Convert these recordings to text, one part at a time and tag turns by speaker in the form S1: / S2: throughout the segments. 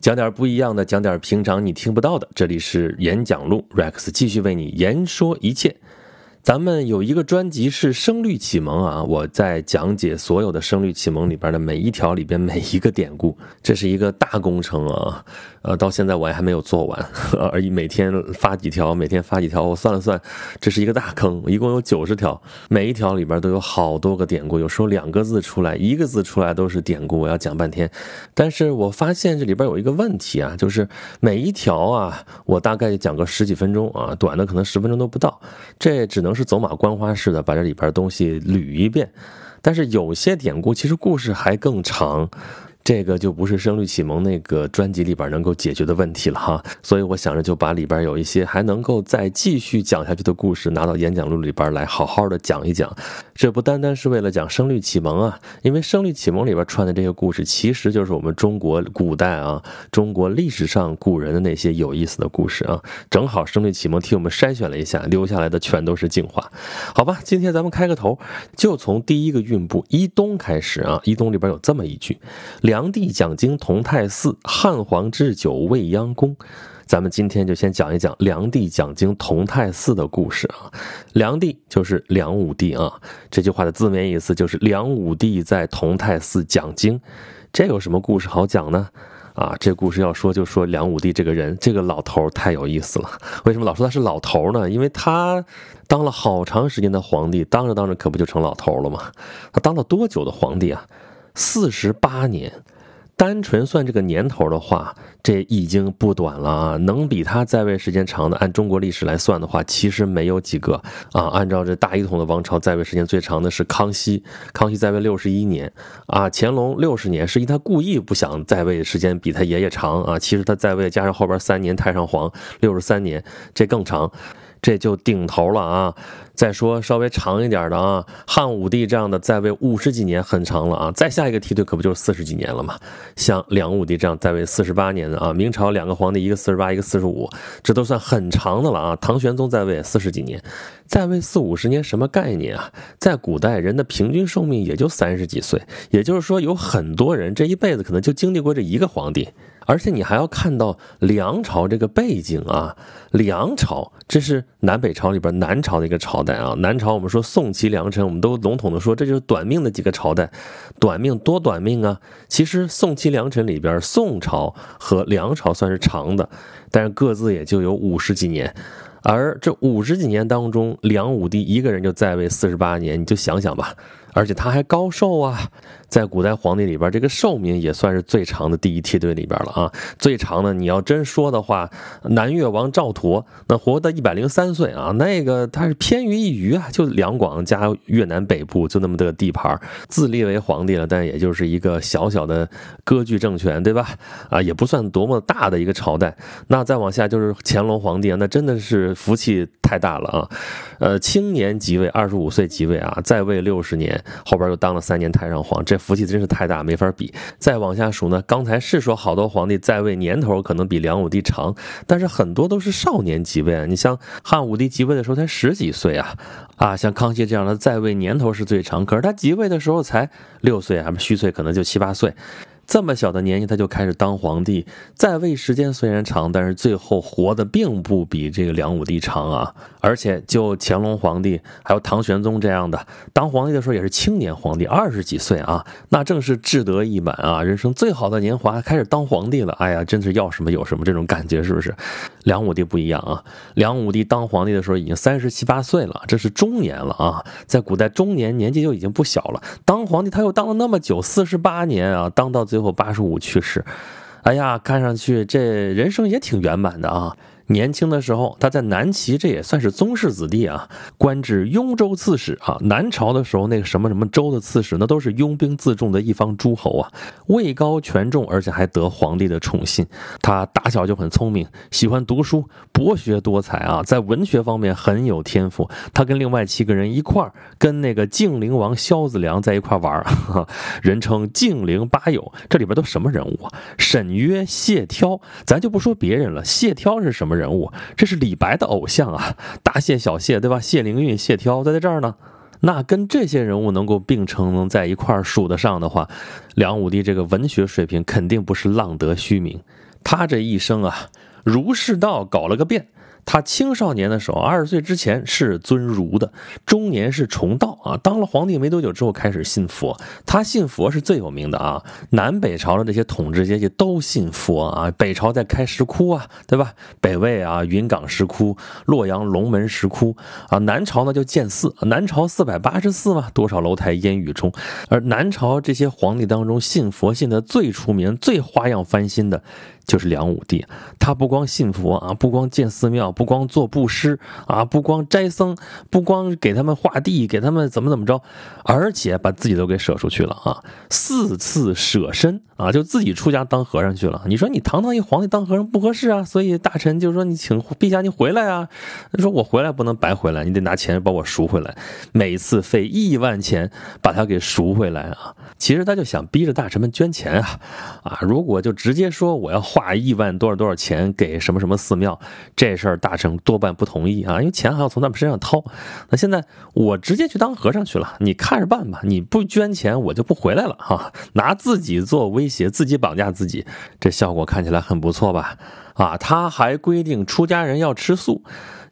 S1: 讲点不一样的，讲点平常你听不到的。这里是演讲录，Rex 继续为你言说一切。咱们有一个专辑是《声律启蒙》啊，我在讲解所有的《声律启蒙》里边的每一条里边每一个典故，这是一个大工程啊。呃，到现在我还没有做完，而已每天发几条，每天发几条，我算了算，这是一个大坑，一共有九十条，每一条里边都有好多个典故，有时候两个字出来，一个字出来都是典故，我要讲半天。但是我发现这里边有一个问题啊，就是每一条啊，我大概讲个十几分钟啊，短的可能十分钟都不到，这只能能是走马观花似的把这里边东西捋一遍。但是有些典故其实故事还更长。这个就不是《声律启蒙》那个专辑里边能够解决的问题了哈，所以我想着就把里边有一些还能够再继续讲下去的故事拿到演讲录里边来好好的讲一讲。这不单单是为了讲《声律启蒙》啊，因为《声律启蒙》里边串的这些故事，其实就是我们中国古代啊，中国历史上古人的那些有意思的故事啊。正好《声律启蒙》替我们筛选了一下，留下来的全都是精华。好吧，今天咱们开个头，就从第一个韵部《一东》开始啊，《一东》里边有这么一句：梁帝讲经同泰寺，汉皇置酒未央宫。咱们今天就先讲一讲梁帝讲经同泰寺的故事啊。梁帝就是梁武帝啊。这句话的字面意思就是梁武帝在同泰寺讲经。这有什么故事好讲呢？啊，这故事要说就说梁武帝这个人，这个老头太有意思了。为什么老说他是老头呢？因为他当了好长时间的皇帝，当着当着可不就成老头了吗？他当了多久的皇帝啊？四十八年，单纯算这个年头的话，这已经不短了啊！能比他在位时间长的，按中国历史来算的话，其实没有几个啊。按照这大一统的王朝，在位时间最长的是康熙，康熙在位六十一年啊。乾隆六十年，实际他故意不想在位时间比他爷爷长啊。其实他在位加上后边三年太上皇，六十三年，这更长。这就顶头了啊！再说稍微长一点的啊，汉武帝这样的在位五十几年很长了啊，再下一个梯队可不就是四十几年了吗？像梁武帝这样在位四十八年的啊，明朝两个皇帝，一个四十八，一个四十五，这都算很长的了啊。唐玄宗在位四十几年，在位四五十年什么概念啊？在古代人的平均寿命也就三十几岁，也就是说有很多人这一辈子可能就经历过这一个皇帝。而且你还要看到梁朝这个背景啊，梁朝这是南北朝里边南朝的一个朝代啊。南朝我们说宋齐梁陈，我们都笼统的说这就是短命的几个朝代，短命多短命啊。其实宋齐梁陈里边，宋朝和梁朝算是长的，但是各自也就有五十几年。而这五十几年当中，梁武帝一个人就在位四十八年，你就想想吧。而且他还高寿啊，在古代皇帝里边，这个寿命也算是最长的第一梯队里边了啊。最长的，你要真说的话，南越王赵佗那活到一百零三岁啊，那个他是偏于一隅啊，就两广加越南北部就那么的地盘，自立为皇帝了，但也就是一个小小的割据政权，对吧？啊，也不算多么大的一个朝代。那再往下就是乾隆皇帝，那真的是福气太大了啊。呃，青年即位，二十五岁即位啊，在位六十年。后边又当了三年太上皇，这福气真是太大，没法比。再往下数呢，刚才是说好多皇帝在位年头可能比梁武帝长，但是很多都是少年即位啊。你像汉武帝即位的时候才十几岁啊，啊，像康熙这样的在位年头是最长，可是他即位的时候才六岁啊，虚岁可能就七八岁。这么小的年纪他就开始当皇帝，在位时间虽然长，但是最后活的并不比这个梁武帝长啊。而且就乾隆皇帝还有唐玄宗这样的当皇帝的时候也是青年皇帝，二十几岁啊，那正是志得意满啊，人生最好的年华，开始当皇帝了。哎呀，真是要什么有什么这种感觉，是不是？梁武帝不一样啊，梁武帝当皇帝的时候已经三十七八岁了，这是中年了啊。在古代中年年纪就已经不小了，当皇帝他又当了那么久，四十八年啊，当到最。最后八十五去世，哎呀，看上去这人生也挺圆满的啊。年轻的时候，他在南齐，这也算是宗室子弟啊，官至雍州刺史啊。南朝的时候，那个什么什么州的刺史，那都是拥兵自重的一方诸侯啊，位高权重，而且还得皇帝的宠信。他打小就很聪明，喜欢读书，博学多才啊，在文学方面很有天赋。他跟另外七个人一块儿，跟那个晋灵王萧子良在一块玩儿，人称晋灵八友。这里边都什么人物啊？沈约、谢挑，咱就不说别人了。谢挑是什么？人物，这是李白的偶像啊，大谢小谢，对吧？谢灵运、谢挑在在这儿呢。那跟这些人物能够并称，能在一块儿数得上的话，梁武帝这个文学水平肯定不是浪得虚名。他这一生啊，儒释道搞了个遍。他青少年的时候，二十岁之前是尊儒的，中年是崇道啊。当了皇帝没多久之后，开始信佛。他信佛是最有名的啊。南北朝的这些统治阶级都信佛啊。北朝在开石窟啊，对吧？北魏啊，云冈石窟、洛阳龙门石窟啊。南朝呢就建寺，南朝四百八十寺嘛，多少楼台烟雨中。而南朝这些皇帝当中，信佛信的最出名、最花样翻新的。就是梁武帝，他不光信佛啊，不光建寺庙，不光做布施啊，不光斋僧，不光给他们画地，给他们怎么怎么着，而且把自己都给舍出去了啊，四次舍身啊，就自己出家当和尚去了。你说你堂堂一皇帝当和尚不合适啊，所以大臣就说你请陛下你回来啊，他说我回来不能白回来，你得拿钱把我赎回来，每次费亿万钱把他给赎回来啊。其实他就想逼着大臣们捐钱啊，啊，如果就直接说我要花亿万多少多少钱给什么什么寺庙，这事儿大臣多半不同意啊，因为钱还要从他们身上掏。那现在我直接去当和尚去了，你看着办吧，你不捐钱我就不回来了哈，拿自己做威胁，自己绑架自己，这效果看起来很不错吧？啊，他还规定出家人要吃素。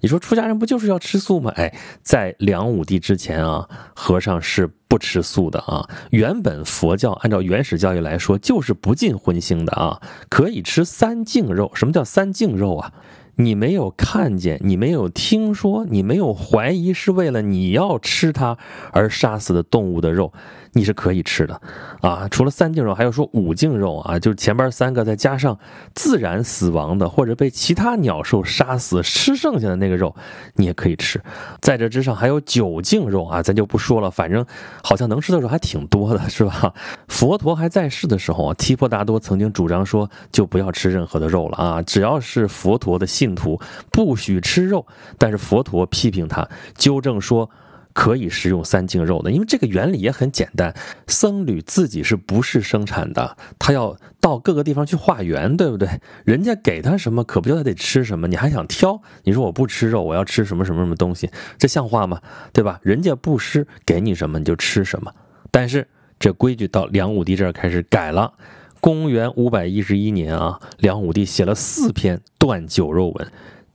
S1: 你说出家人不就是要吃素吗？哎，在梁武帝之前啊，和尚是不吃素的啊。原本佛教按照原始教义来说，就是不禁荤腥的啊，可以吃三净肉。什么叫三净肉啊？你没有看见，你没有听说，你没有怀疑是为了你要吃它而杀死的动物的肉。你是可以吃的，啊，除了三净肉，还有说五净肉啊，就是前边三个再加上自然死亡的或者被其他鸟兽杀死吃剩下的那个肉，你也可以吃。在这之上还有九净肉啊，咱就不说了，反正好像能吃的肉还挺多的，是吧？佛陀还在世的时候啊，提婆达多曾经主张说，就不要吃任何的肉了啊，只要是佛陀的信徒不许吃肉。但是佛陀批评他，纠正说。可以食用三净肉的，因为这个原理也很简单。僧侣自己是不是生产的？他要到各个地方去化缘，对不对？人家给他什么，可不就他得吃什么？你还想挑？你说我不吃肉，我要吃什么什么什么东西？这像话吗？对吧？人家布施给你什么你就吃什么。但是这规矩到梁武帝这儿开始改了。公元五百一十一年啊，梁武帝写了四篇断酒肉文。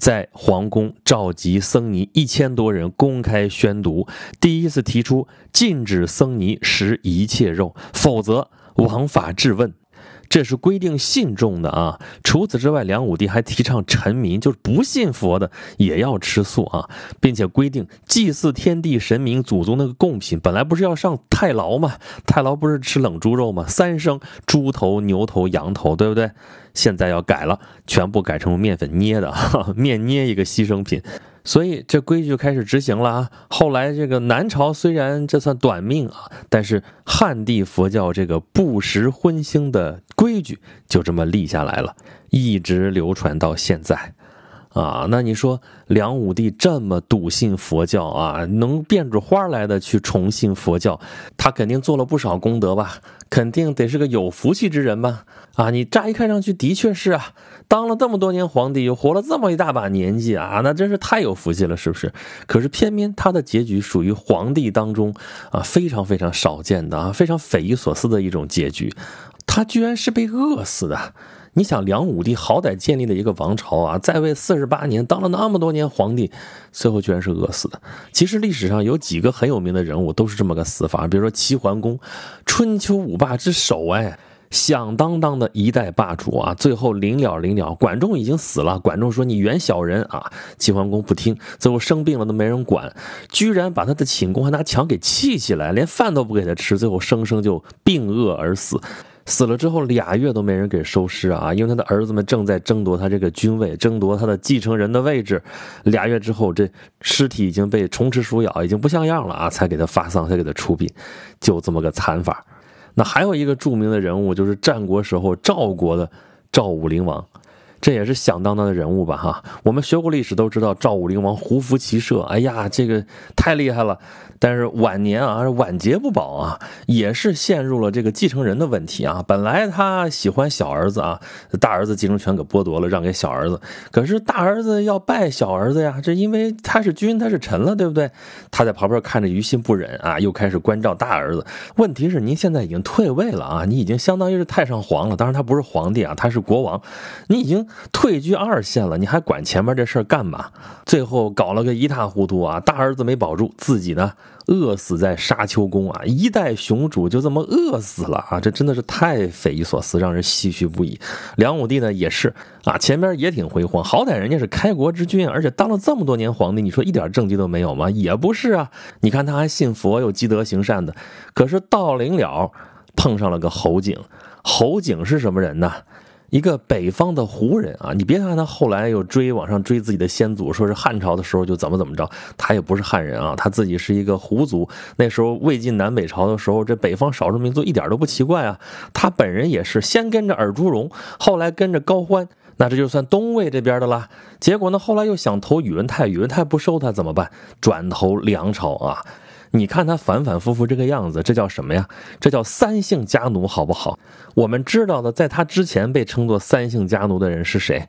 S1: 在皇宫召集僧尼一千多人，公开宣读，第一次提出禁止僧尼食一切肉，否则王法质问。这是规定信众的啊。除此之外，梁武帝还提倡臣民，就是不信佛的也要吃素啊，并且规定祭祀天地神明祖宗那个贡品，本来不是要上太牢吗？太牢不是吃冷猪肉吗？三生猪头、牛头、羊头，对不对？现在要改了，全部改成面粉捏的，面捏一个牺牲品。所以这规矩就开始执行了啊。后来这个南朝虽然这算短命啊，但是汉地佛教这个不食荤腥的规矩就这么立下来了，一直流传到现在。啊，那你说梁武帝这么笃信佛教啊，能变出花来的去崇信佛教，他肯定做了不少功德吧？肯定得是个有福气之人吧？啊，你乍一看上去的确是啊，当了这么多年皇帝，又活了这么一大把年纪啊，那真是太有福气了，是不是？可是偏偏他的结局属于皇帝当中啊非常非常少见的啊，非常匪夷所思的一种结局，他居然是被饿死的。你想，梁武帝好歹建立了一个王朝啊，在位四十八年，当了那么多年皇帝，最后居然是饿死的。其实历史上有几个很有名的人物都是这么个死法，比如说齐桓公，春秋五霸之首，哎，响当当的一代霸主啊，最后临了临了，管仲已经死了，管仲说你原小人啊，齐桓公不听，最后生病了都没人管，居然把他的寝宫还拿墙给砌起来，连饭都不给他吃，最后生生就病饿而死。死了之后俩月都没人给收尸啊，因为他的儿子们正在争夺他这个君位，争夺他的继承人的位置。俩月之后，这尸体已经被虫吃鼠咬，已经不像样了啊，才给他发丧，才给他出殡，就这么个惨法。那还有一个著名的人物，就是战国时候赵国的赵武灵王。这也是响当当的人物吧？哈，我们学过历史都知道赵武灵王胡服骑射，哎呀，这个太厉害了。但是晚年啊，晚节不保啊，也是陷入了这个继承人的问题啊。本来他喜欢小儿子啊，大儿子继承权给剥夺了，让给小儿子。可是大儿子要拜小儿子呀，这因为他是君，他是臣了，对不对？他在旁边看着于心不忍啊，又开始关照大儿子。问题是您现在已经退位了啊，你已经相当于是太上皇了。当然他不是皇帝啊，他是国王，你已经退居二线了，你还管前面这事儿干嘛？最后搞了个一塌糊涂啊，大儿子没保住，自己呢？饿死在沙丘宫啊！一代雄主就这么饿死了啊！这真的是太匪夷所思，让人唏嘘不已。梁武帝呢也是啊，前边也挺辉煌，好歹人家是开国之君，而且当了这么多年皇帝，你说一点政绩都没有吗？也不是啊。你看他还信佛，又积德行善的，可是到临了碰上了个侯景。侯景是什么人呢？一个北方的胡人啊，你别看他后来又追往上追自己的先祖，说是汉朝的时候就怎么怎么着，他也不是汉人啊，他自己是一个胡族。那时候魏晋南北朝的时候，这北方少数民族一点都不奇怪啊。他本人也是先跟着尔朱荣，后来跟着高欢，那这就算东魏这边的了。结果呢，后来又想投宇文泰，宇文泰不收他怎么办？转投梁朝啊。你看他反反复复这个样子，这叫什么呀？这叫三姓家奴，好不好？我们知道的，在他之前被称作三姓家奴的人是谁？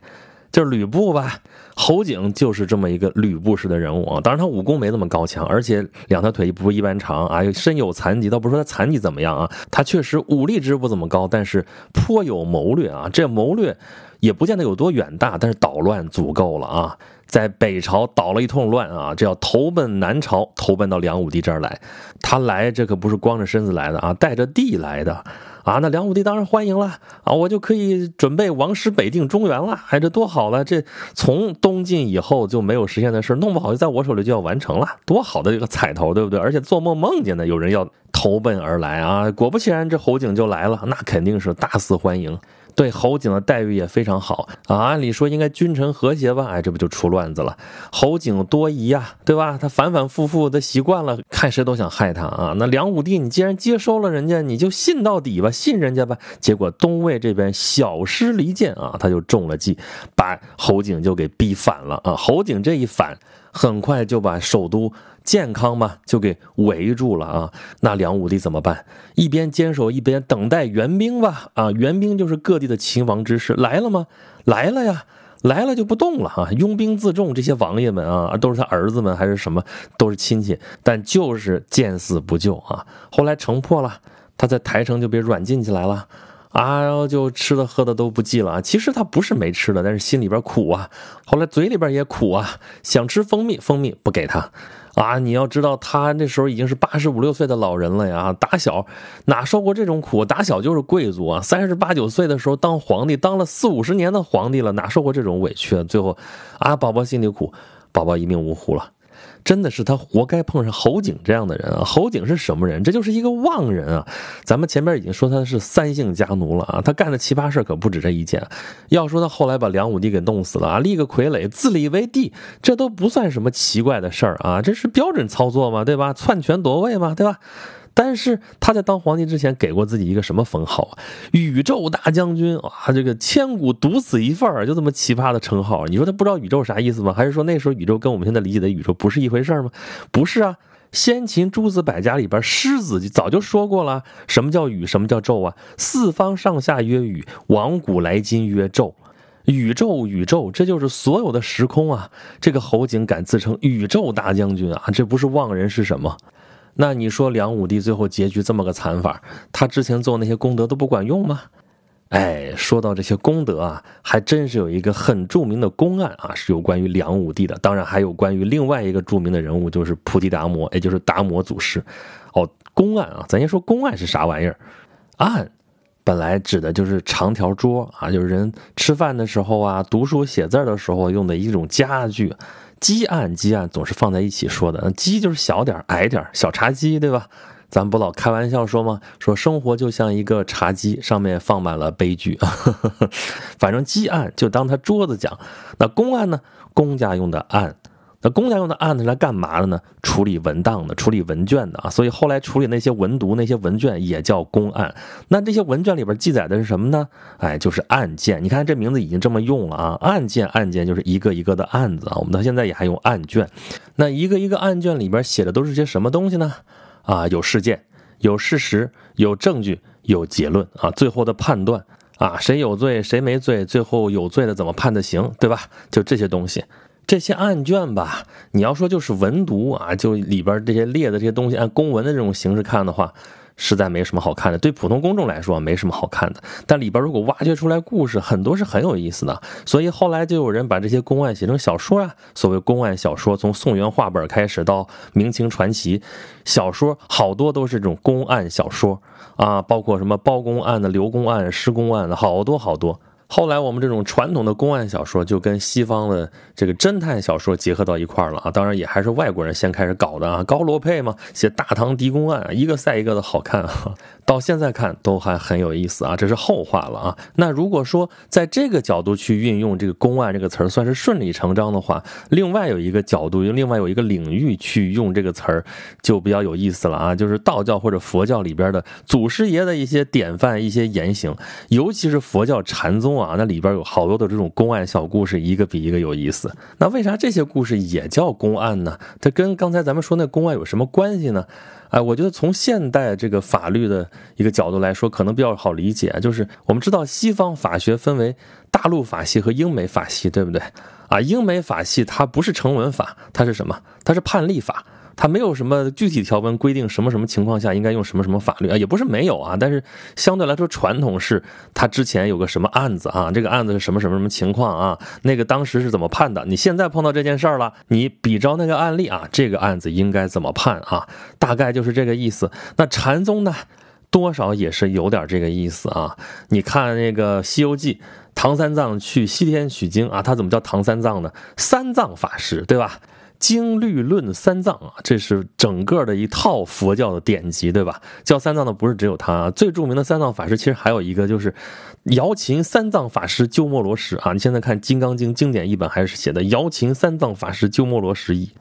S1: 就是吕布吧。侯景就是这么一个吕布式的人物啊。当然他武功没那么高强，而且两条腿不一般长啊，身有残疾。倒不是说他残疾怎么样啊，他确实武力值不怎么高，但是颇有谋略啊。这谋略也不见得有多远大，但是捣乱足够了啊。在北朝捣了一通乱啊，这要投奔南朝，投奔到梁武帝这儿来。他来这可不是光着身子来的啊，带着地来的啊。那梁武帝当然欢迎了啊，我就可以准备王师北定中原了。哎，这多好了！这从东晋以后就没有实现的事，弄不好就在我手里就要完成了，多好的一个彩头，对不对？而且做梦梦见的有人要投奔而来啊，果不其然，这侯景就来了，那肯定是大肆欢迎。对侯景的待遇也非常好啊，按理说应该君臣和谐吧？哎，这不就出乱子了？侯景多疑呀，对吧？他反反复复的习惯了，看谁都想害他啊。那梁武帝，你既然接收了人家，你就信到底吧，信人家吧。结果东魏这边小失离间啊，他就中了计，把侯景就给逼反了啊。侯景这一反，很快就把首都。健康嘛，就给围住了啊！那梁武帝怎么办？一边坚守，一边等待援兵吧。啊，援兵就是各地的秦王之师来了吗？来了呀，来了就不动了啊。拥兵自重，这些王爷们啊，都是他儿子们还是什么，都是亲戚，但就是见死不救啊。后来城破了，他在台城就被软禁起来了。啊，然后就吃的喝的都不记了啊。其实他不是没吃的，但是心里边苦啊。后来嘴里边也苦啊，想吃蜂蜜，蜂蜜不给他。啊，你要知道，他那时候已经是八十五六岁的老人了呀，打小哪受过这种苦？打小就是贵族啊，三十八九岁的时候当皇帝，当了四五十年的皇帝了，哪受过这种委屈？最后，啊，宝宝心里苦，宝宝一命呜呼了。真的是他活该碰上侯景这样的人啊！侯景是什么人？这就是一个妄人啊！咱们前面已经说他是三姓家奴了啊，他干的奇葩事可不止这一件。要说他后来把梁武帝给弄死了啊，立个傀儡自立为帝，这都不算什么奇怪的事儿啊，这是标准操作嘛，对吧？篡权夺位嘛，对吧？但是他在当皇帝之前给过自己一个什么封号啊？宇宙大将军啊，这个千古独此一份儿，就这么奇葩的称号。你说他不知道宇宙啥意思吗？还是说那时候宇宙跟我们现在理解的宇宙不是一回事儿吗？不是啊，先秦诸子百家里边，狮子早就说过了，什么叫宇，什么叫宙啊？四方上下曰宇，往古来今曰宙。宇宙，宇宙，这就是所有的时空啊！这个侯景敢自称宇宙大将军啊，这不是妄人是什么？那你说梁武帝最后结局这么个惨法，他之前做那些功德都不管用吗？哎，说到这些功德啊，还真是有一个很著名的公案啊，是有关于梁武帝的。当然还有关于另外一个著名的人物，就是菩提达摩，也就是达摩祖师。哦，公案啊，咱先说公案是啥玩意儿？案本来指的就是长条桌啊，就是人吃饭的时候啊，读书写字的时候用的一种家具。鸡案鸡案总是放在一起说的，鸡就是小点矮点小茶几，对吧？咱不老开玩笑说吗？说生活就像一个茶几，上面放满了悲剧。反正鸡案就当他桌子讲。那公案呢？公家用的案，那公家用的案子是来干嘛的呢？处理文档的，处理文卷的啊。所以后来处理那些文牍、那些文卷也叫公案。那这些文卷里边记载的是什么呢？哎，就是案件。你看这名字已经这么用了啊，案件，案件就是一个一个的案子啊。我们到现在也还用案卷。那一个一个案卷里边写的都是些什么东西呢？啊，有事件，有事实，有证据，有结论啊，最后的判断啊，谁有罪，谁没罪，最后有罪的怎么判的刑，对吧？就这些东西。这些案卷吧，你要说就是文读啊，就里边这些列的这些东西，按公文的这种形式看的话，实在没什么好看的。对普通公众来说，没什么好看的。但里边如果挖掘出来故事，很多是很有意思的。所以后来就有人把这些公案写成小说啊。所谓公案小说，从宋元话本开始到明清传奇小说，好多都是这种公案小说啊，包括什么包公案的、刘公案、施公案的，好多好多。后来我们这种传统的公案小说就跟西方的这个侦探小说结合到一块了啊，当然也还是外国人先开始搞的啊，高罗佩嘛，写大唐狄公案，一个赛一个的好看啊。到现在看都还很有意思啊，这是后话了啊。那如果说在这个角度去运用这个“公案”这个词儿，算是顺理成章的话，另外有一个角度，另外有一个领域去用这个词儿，就比较有意思了啊。就是道教或者佛教里边的祖师爷的一些典范、一些言行，尤其是佛教禅宗啊，啊那里边有好多的这种公案小故事，一个比一个有意思。那为啥这些故事也叫公案呢？它跟刚才咱们说那公案有什么关系呢？哎，我觉得从现代这个法律的一个角度来说，可能比较好理解。就是我们知道西方法学分为大陆法系和英美法系，对不对？啊，英美法系它不是成文法，它是什么？它是判例法。它没有什么具体条文规定什么什么情况下应该用什么什么法律啊，也不是没有啊，但是相对来说传统是它之前有个什么案子啊，这个案子是什么什么什么情况啊，那个当时是怎么判的？你现在碰到这件事儿了，你比照那个案例啊，这个案子应该怎么判啊？大概就是这个意思。那禅宗呢，多少也是有点这个意思啊。你看那个《西游记》，唐三藏去西天取经啊，他怎么叫唐三藏呢？三藏法师，对吧？经律论三藏啊，这是整个的一套佛教的典籍，对吧？叫三藏的不是只有他，最著名的三藏法师其实还有一个，就是瑶琴三藏法师鸠摩罗什啊。你现在看《金刚经》经典译本还是写的瑶琴三藏法师鸠摩罗什译，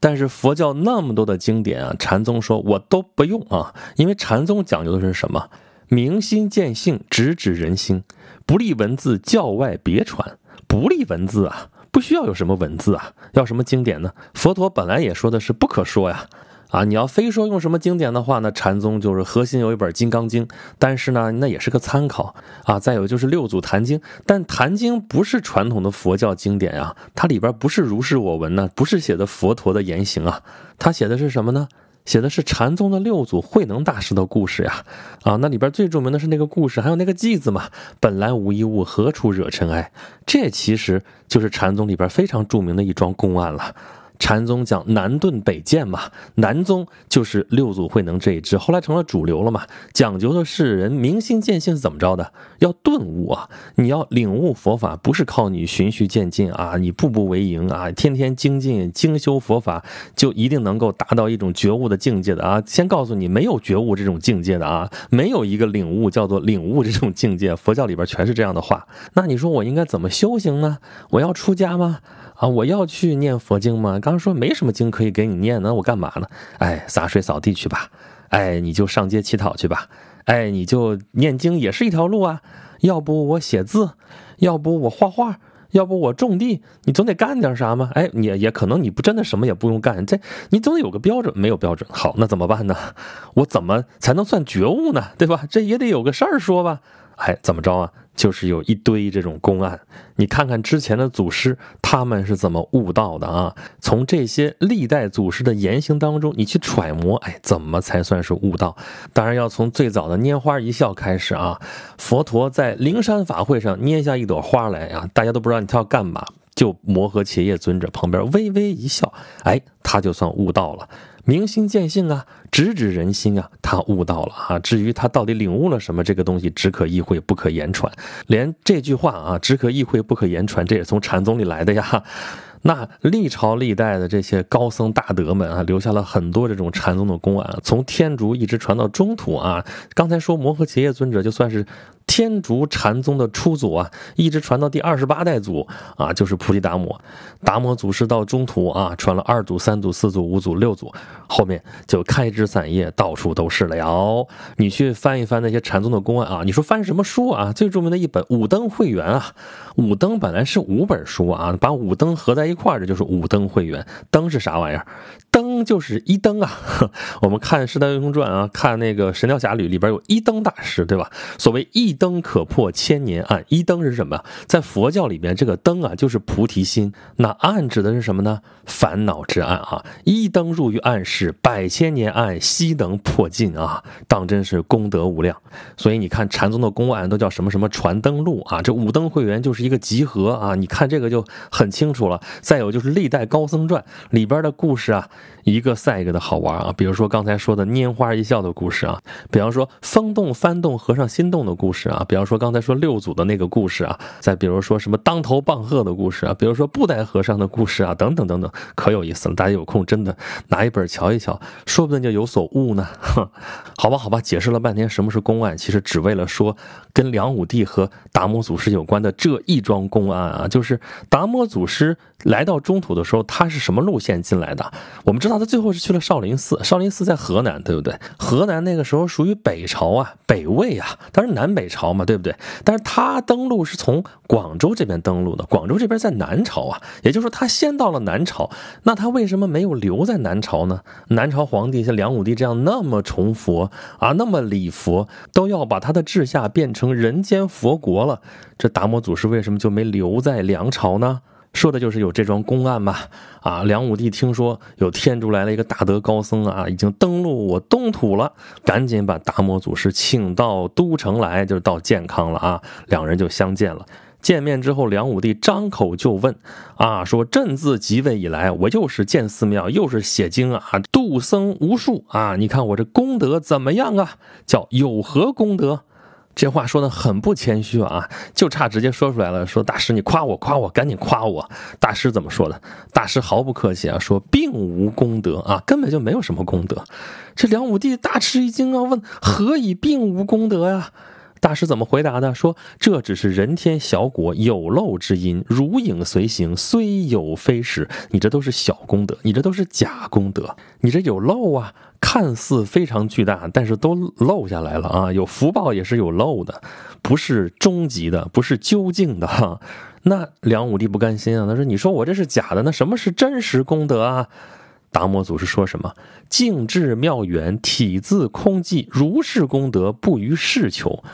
S1: 但是佛教那么多的经典啊，禅宗说我都不用啊，因为禅宗讲究的是什么？明心见性，直指人心，不立文字，教外别传，不立文字啊。不需要有什么文字啊，要什么经典呢？佛陀本来也说的是不可说呀，啊，你要非说用什么经典的话呢？禅宗就是核心有一本《金刚经》，但是呢，那也是个参考啊。再有就是六祖坛经，但坛经不是传统的佛教经典啊，它里边不是如是我闻呢，不是写的佛陀的言行啊，它写的是什么呢？写的是禅宗的六祖慧能大师的故事呀，啊，那里边最著名的是那个故事，还有那个偈子嘛，“本来无一物，何处惹尘埃”，这其实就是禅宗里边非常著名的一桩公案了。禅宗讲南顿北渐嘛，南宗就是六祖慧能这一支，后来成了主流了嘛。讲究的是人明心见性是怎么着的？要顿悟啊！你要领悟佛法，不是靠你循序渐进啊，你步步为营啊，天天精进精修佛法，就一定能够达到一种觉悟的境界的啊！先告诉你，没有觉悟这种境界的啊，没有一个领悟叫做领悟这种境界。佛教里边全是这样的话。那你说我应该怎么修行呢？我要出家吗？啊，我要去念佛经吗？刚说没什么经可以给你念呢，我干嘛呢？哎，洒水扫地去吧。哎，你就上街乞讨去吧。哎，你就念经也是一条路啊。要不我写字，要不我画画，要不我种地，你总得干点啥嘛。哎，也也可能你不真的什么也不用干，这你总得有个标准，没有标准，好，那怎么办呢？我怎么才能算觉悟呢？对吧？这也得有个事儿说吧。哎，怎么着啊？就是有一堆这种公案，你看看之前的祖师他们是怎么悟道的啊？从这些历代祖师的言行当中，你去揣摩，哎，怎么才算是悟道？当然要从最早的拈花一笑开始啊！佛陀在灵山法会上捏下一朵花来啊，大家都不知道你他要干嘛，就摩诃伽叶尊者旁边微微一笑，哎，他就算悟道了。明心见性啊，直指人心啊，他悟到了啊。至于他到底领悟了什么，这个东西只可意会不可言传。连这句话啊，只可意会不可言传，这也从禅宗里来的呀。那历朝历代的这些高僧大德们啊，留下了很多这种禅宗的公案，从天竺一直传到中土啊。刚才说摩诃伽叶尊者就算是天竺禅宗的初祖啊，一直传到第二十八代祖啊，就是菩提达摩。达摩祖师到中途啊，传了二祖、三祖、四祖、五祖、六祖，后面就开枝散叶，到处都是了。你去翻一翻那些禅宗的公案啊，你说翻什么书啊？最著名的一本《五灯会元》啊，《五灯》本来是五本书啊，把五灯合在一块儿，这就是《五灯会元》。灯是啥玩意儿？灯就是一灯啊。我们看《射雕英雄传》啊，看那个《神雕侠侣》里边有一灯大师，对吧？所谓一。灯可破千年暗，一灯是什么？在佛教里边，这个灯啊就是菩提心。那暗指的是什么呢？烦恼之暗啊！一灯入于暗室，百千年暗悉能破尽啊！当真是功德无量。所以你看禅宗的公案都叫什么什么传灯录啊？这五灯会员就是一个集合啊！你看这个就很清楚了。再有就是历代高僧传里边的故事啊，一个赛一个的好玩啊！比如说刚才说的拈花一笑的故事啊，比方说风动翻动和尚心动的故事。啊，比方说刚才说六祖的那个故事啊，再比如说什么当头棒喝的故事啊，比如说布袋和尚的故事啊，等等等等，可有意思了。大家有空真的拿一本瞧一瞧，说不定就有所悟呢。好吧，好吧，解释了半天什么是公案，其实只为了说跟梁武帝和达摩祖师有关的这一桩公案啊，就是达摩祖师来到中土的时候，他是什么路线进来的？我们知道他最后是去了少林寺，少林寺在河南，对不对？河南那个时候属于北朝啊，北魏啊，当然南北朝。嘛，对不对？但是他登陆是从广州这边登陆的，广州这边在南朝啊，也就是说他先到了南朝。那他为什么没有留在南朝呢？南朝皇帝像梁武帝这样那么崇佛啊，那么礼佛，都要把他的治下变成人间佛国了，这达摩祖师为什么就没留在梁朝呢？说的就是有这桩公案嘛，啊，梁武帝听说有天竺来了一个大德高僧啊，已经登陆我东土了，赶紧把达摩祖师请到都城来，就是到健康了啊，两人就相见了。见面之后，梁武帝张口就问，啊，说朕自即位以来，我又是建寺庙，又是写经啊，度僧无数啊，你看我这功德怎么样啊？叫有何功德？这话说的很不谦虚啊，就差直接说出来了。说大师，你夸我，夸我，赶紧夸我。大师怎么说的？大师毫不客气啊，说并无功德啊，根本就没有什么功德。这梁武帝大吃一惊啊，问何以并无功德呀？大师怎么回答的？说这只是人天小果有漏之因，如影随形，虽有非实。你这都是小功德，你这都是假功德，你这有漏啊。看似非常巨大，但是都漏下来了啊！有福报也是有漏的，不是终极的，不是究竟的哈。那梁武帝不甘心啊，他说：“你说我这是假的，那什么是真实功德啊？”达摩祖师说什么：“静智妙远，体自空寂，如是功德不于世求。”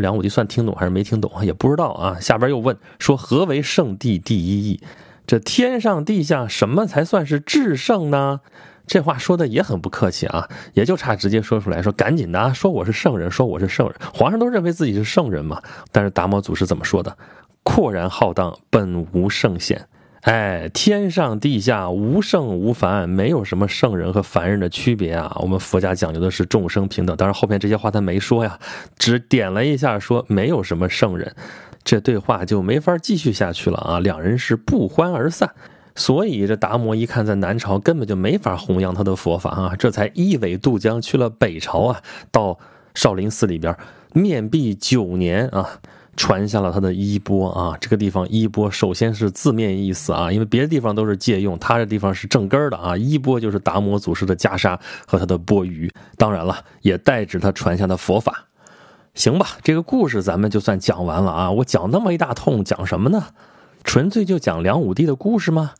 S1: 梁武帝算听懂还是没听懂啊？也不知道啊。下边又问说：“何为圣地第一义？这天上地下，什么才算是至圣呢？”这话说的也很不客气啊，也就差直接说出来，说赶紧的啊，说我是圣人，说我是圣人，皇上都认为自己是圣人嘛。但是达摩祖师怎么说的？阔然浩荡，本无圣贤。哎，天上地下无圣无凡，没有什么圣人和凡人的区别啊。我们佛家讲究的是众生平等。当然后面这些话他没说呀，只点了一下说没有什么圣人。这对话就没法继续下去了啊，两人是不欢而散。所以这达摩一看在南朝根本就没法弘扬他的佛法啊，这才一苇渡江去了北朝啊，到少林寺里边面壁九年啊，传下了他的衣钵啊。这个地方衣钵首先是字面意思啊，因为别的地方都是借用，他这地方是正根的啊。衣钵就是达摩祖师的袈裟和他的钵盂，当然了，也代指他传下的佛法。行吧，这个故事咱们就算讲完了啊。我讲那么一大通，讲什么呢？纯粹就讲梁武帝的故事吗？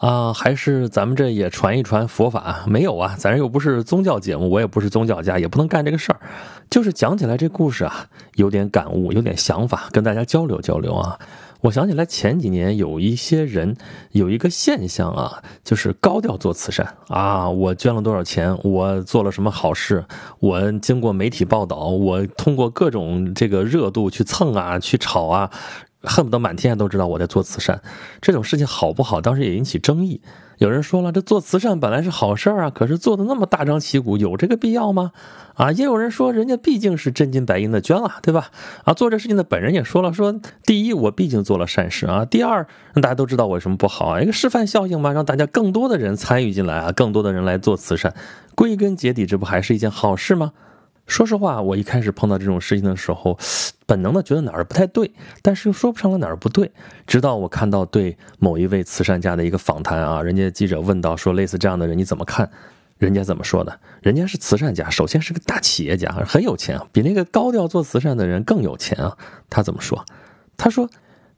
S1: 啊，还是咱们这也传一传佛法？没有啊，咱又不是宗教节目，我也不是宗教家，也不能干这个事儿。就是讲起来这故事啊，有点感悟，有点想法，跟大家交流交流啊。我想起来前几年有一些人有一个现象啊，就是高调做慈善啊，我捐了多少钱，我做了什么好事，我经过媒体报道，我通过各种这个热度去蹭啊，去炒啊。恨不得满天下都知道我在做慈善，这种事情好不好？当时也引起争议。有人说了，这做慈善本来是好事儿啊，可是做的那么大张旗鼓，有这个必要吗？啊，也有人说，人家毕竟是真金白银的捐了，对吧？啊，做这事情的本人也说了，说第一，我毕竟做了善事啊；第二，大家都知道我有什么不好啊，一个示范效应嘛，让大家更多的人参与进来啊，更多的人来做慈善，归根结底，这不还是一件好事吗？说实话，我一开始碰到这种事情的时候，本能的觉得哪儿不太对，但是又说不上来哪儿不对。直到我看到对某一位慈善家的一个访谈啊，人家记者问到说，类似这样的人你怎么看？人家怎么说的？人家是慈善家，首先是个大企业家，很有钱，比那个高调做慈善的人更有钱啊。他怎么说？他说，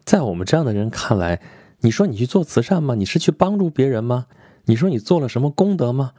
S1: 在我们这样的人看来，你说你去做慈善吗？你是去帮助别人吗？你说你做了什么功德吗？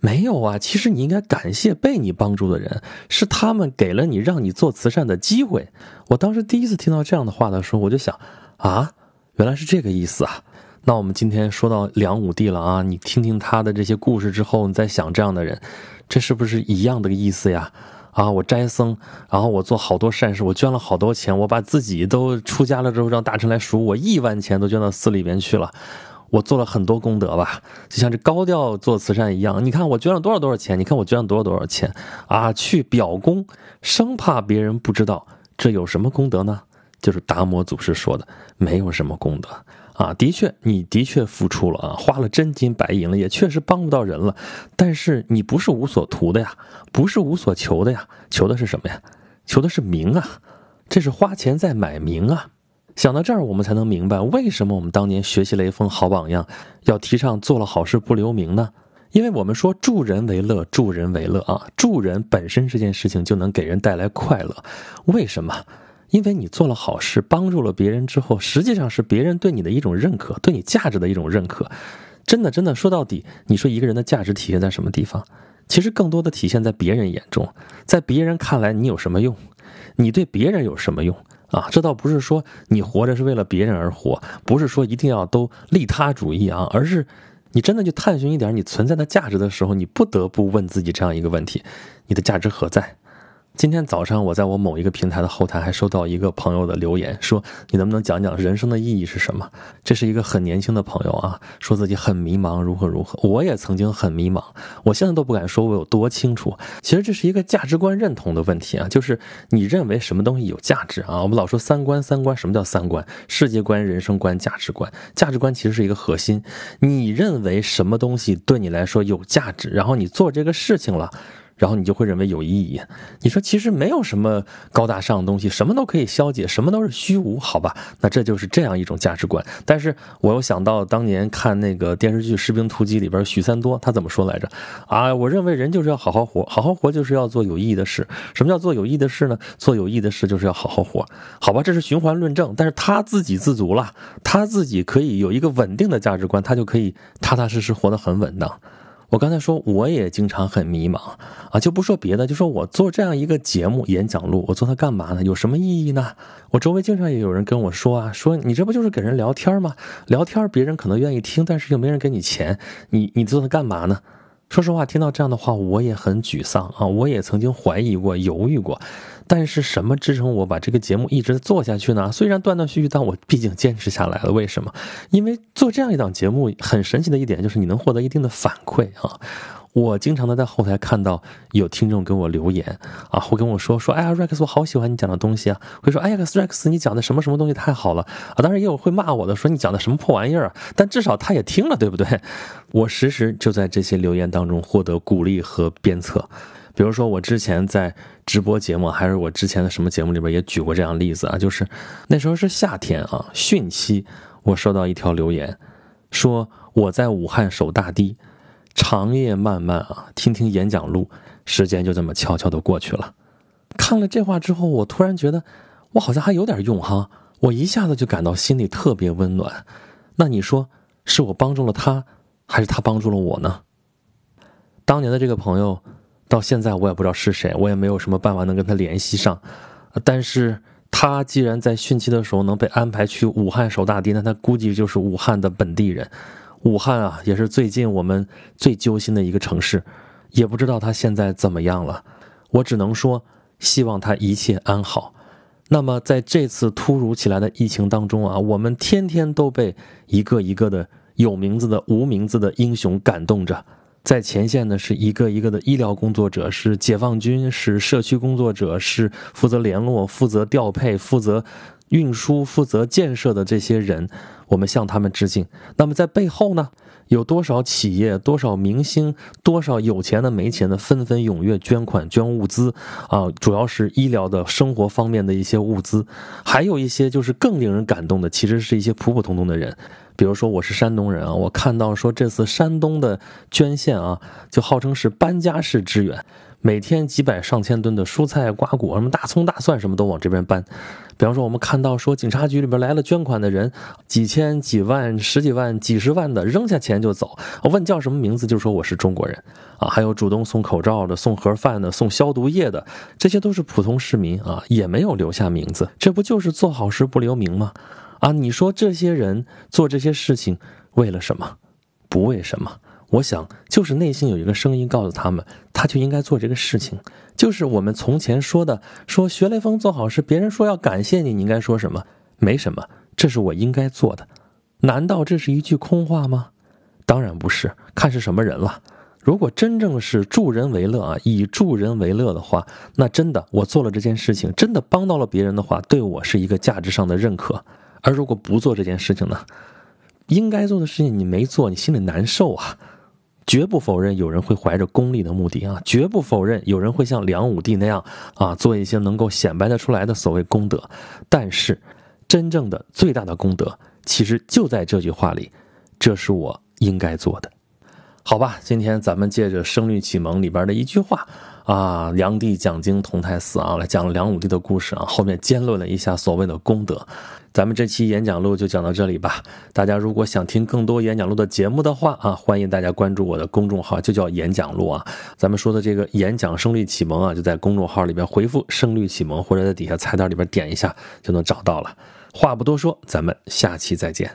S1: 没有啊，其实你应该感谢被你帮助的人，是他们给了你让你做慈善的机会。我当时第一次听到这样的话的时候，我就想，啊，原来是这个意思啊。那我们今天说到梁武帝了啊，你听听他的这些故事之后，你再想这样的人，这是不是一样的个意思呀？啊，我斋僧，然后我做好多善事，我捐了好多钱，我把自己都出家了之后，让大臣来赎我，亿万钱都捐到寺里边去了。我做了很多功德吧，就像这高调做慈善一样。你看我捐了多少多少钱？你看我捐了多少多少钱啊？去表功，生怕别人不知道，这有什么功德呢？就是达摩祖师说的，没有什么功德啊。的确，你的确付出了啊，花了真金白银了，也确实帮不到人了。但是你不是无所图的呀，不是无所求的呀，求的是什么呀？求的是名啊，这是花钱在买名啊。想到这儿，我们才能明白为什么我们当年学习雷锋好榜样，要提倡做了好事不留名呢？因为我们说助人为乐，助人为乐啊，助人本身这件事情就能给人带来快乐。为什么？因为你做了好事，帮助了别人之后，实际上是别人对你的一种认可，对你价值的一种认可。真的，真的说到底，你说一个人的价值体现在什么地方？其实更多的体现在别人眼中，在别人看来你有什么用？你对别人有什么用？啊，这倒不是说你活着是为了别人而活，不是说一定要都利他主义啊，而是你真的去探寻一点你存在的价值的时候，你不得不问自己这样一个问题：你的价值何在？今天早上，我在我某一个平台的后台还收到一个朋友的留言，说你能不能讲讲人生的意义是什么？这是一个很年轻的朋友啊，说自己很迷茫，如何如何。我也曾经很迷茫，我现在都不敢说我有多清楚。其实这是一个价值观认同的问题啊，就是你认为什么东西有价值啊？我们老说三观，三观什么叫三观？世界观、人生观、价值观。价值观其实是一个核心，你认为什么东西对你来说有价值，然后你做这个事情了。然后你就会认为有意义。你说其实没有什么高大上的东西，什么都可以消解，什么都是虚无，好吧？那这就是这样一种价值观。但是我又想到当年看那个电视剧《士兵突击》里边许三多他怎么说来着？啊，我认为人就是要好好活，好好活就是要做有意义的事。什么叫做有意义的事呢？做有意义的事就是要好好活，好吧？这是循环论证。但是他自给自足了，他自己可以有一个稳定的价值观，他就可以踏踏实实活得很稳当。我刚才说，我也经常很迷茫啊，就不说别的，就说我做这样一个节目演讲录，我做它干嘛呢？有什么意义呢？我周围经常也有人跟我说啊，说你这不就是给人聊天吗？聊天别人可能愿意听，但是又没人给你钱，你你做它干嘛呢？说实话，听到这样的话，我也很沮丧啊！我也曾经怀疑过、犹豫过，但是什么支撑我把这个节目一直做下去呢？虽然断断续续，但我毕竟坚持下来了。为什么？因为做这样一档节目，很神奇的一点就是你能获得一定的反馈啊。我经常的在后台看到有听众给我留言啊，会跟我说说，哎呀，Rex，我好喜欢你讲的东西啊，会说，哎呀，Rex，你讲的什么什么东西太好了啊，当然也有会骂我的，说你讲的什么破玩意儿啊，但至少他也听了，对不对？我时时就在这些留言当中获得鼓励和鞭策，比如说我之前在直播节目，还是我之前的什么节目里边也举过这样例子啊，就是那时候是夏天啊，汛期，我收到一条留言，说我在武汉守大堤。长夜漫漫啊，听听演讲录，时间就这么悄悄的过去了。看了这话之后，我突然觉得，我好像还有点用哈，我一下子就感到心里特别温暖。那你说，是我帮助了他，还是他帮助了我呢？当年的这个朋友，到现在我也不知道是谁，我也没有什么办法能跟他联系上。但是他既然在汛期的时候能被安排去武汉守大堤，那他估计就是武汉的本地人。武汉啊，也是最近我们最揪心的一个城市，也不知道他现在怎么样了。我只能说，希望他一切安好。那么，在这次突如其来的疫情当中啊，我们天天都被一个一个的有名字的、无名字的英雄感动着。在前线的是一个一个的医疗工作者，是解放军，是社区工作者，是负责联络、负责调配、负责运输、负责建设的这些人，我们向他们致敬。那么在背后呢，有多少企业、多少明星、多少有钱的、没钱的，纷纷踊跃捐款、捐物资啊，主要是医疗的生活方面的一些物资，还有一些就是更令人感动的，其实是一些普普通通的人。比如说我是山东人啊，我看到说这次山东的捐献啊，就号称是搬家式支援，每天几百上千吨的蔬菜瓜果，什么大葱大蒜什么都往这边搬。比方说我们看到说警察局里边来了捐款的人，几千几万十几万几十万的扔下钱就走，我问叫什么名字就说我是中国人啊，还有主动送口罩的、送盒饭的、送消毒液的，这些都是普通市民啊，也没有留下名字，这不就是做好事不留名吗？啊，你说这些人做这些事情为了什么？不为什么？我想就是内心有一个声音告诉他们，他就应该做这个事情。就是我们从前说的，说学雷锋做好事，别人说要感谢你，你应该说什么？没什么，这是我应该做的。难道这是一句空话吗？当然不是，看是什么人了。如果真正是助人为乐啊，以助人为乐的话，那真的我做了这件事情，真的帮到了别人的话，对我是一个价值上的认可。而如果不做这件事情呢？应该做的事情你没做，你心里难受啊！绝不否认有人会怀着功利的目的啊，绝不否认有人会像梁武帝那样啊，做一些能够显摆得出来的所谓功德。但是，真正的最大的功德，其实就在这句话里：这是我应该做的。好吧，今天咱们借着《声律启蒙》里边的一句话。啊，梁帝讲经同泰寺啊，来讲梁武帝的故事啊，后面兼论了一下所谓的功德。咱们这期演讲录就讲到这里吧。大家如果想听更多演讲录的节目的话啊，欢迎大家关注我的公众号，就叫演讲录啊。咱们说的这个演讲声律启蒙啊，就在公众号里边回复声律启蒙，或者在底下菜单里边点一下就能找到了。话不多说，咱们下期再见。